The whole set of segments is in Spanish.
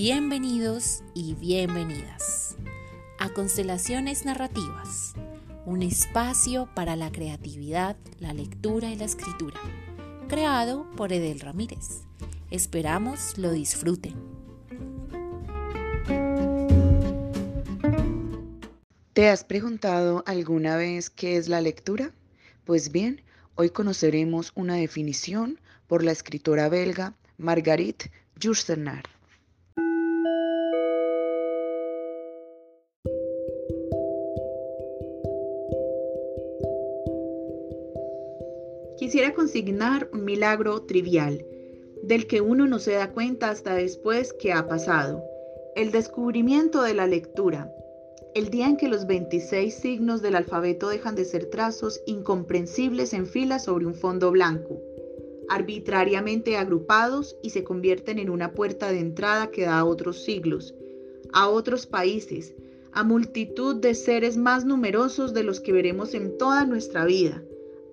Bienvenidos y bienvenidas a Constelaciones Narrativas, un espacio para la creatividad, la lectura y la escritura, creado por Edel Ramírez. Esperamos lo disfruten. ¿Te has preguntado alguna vez qué es la lectura? Pues bien, hoy conoceremos una definición por la escritora belga Marguerite Yourcenar. Quisiera consignar un milagro trivial, del que uno no se da cuenta hasta después que ha pasado, el descubrimiento de la lectura, el día en que los 26 signos del alfabeto dejan de ser trazos incomprensibles en fila sobre un fondo blanco, arbitrariamente agrupados y se convierten en una puerta de entrada que da a otros siglos, a otros países, a multitud de seres más numerosos de los que veremos en toda nuestra vida,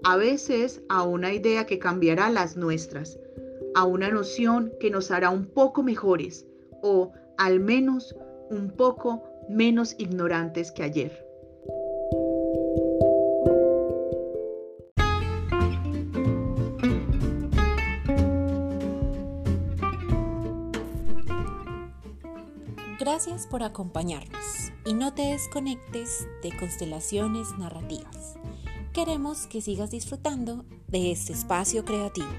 a veces a una idea que cambiará las nuestras, a una noción que nos hará un poco mejores o al menos un poco menos ignorantes que ayer. Gracias por acompañarnos y no te desconectes de constelaciones narrativas. Queremos que sigas disfrutando de este espacio creativo.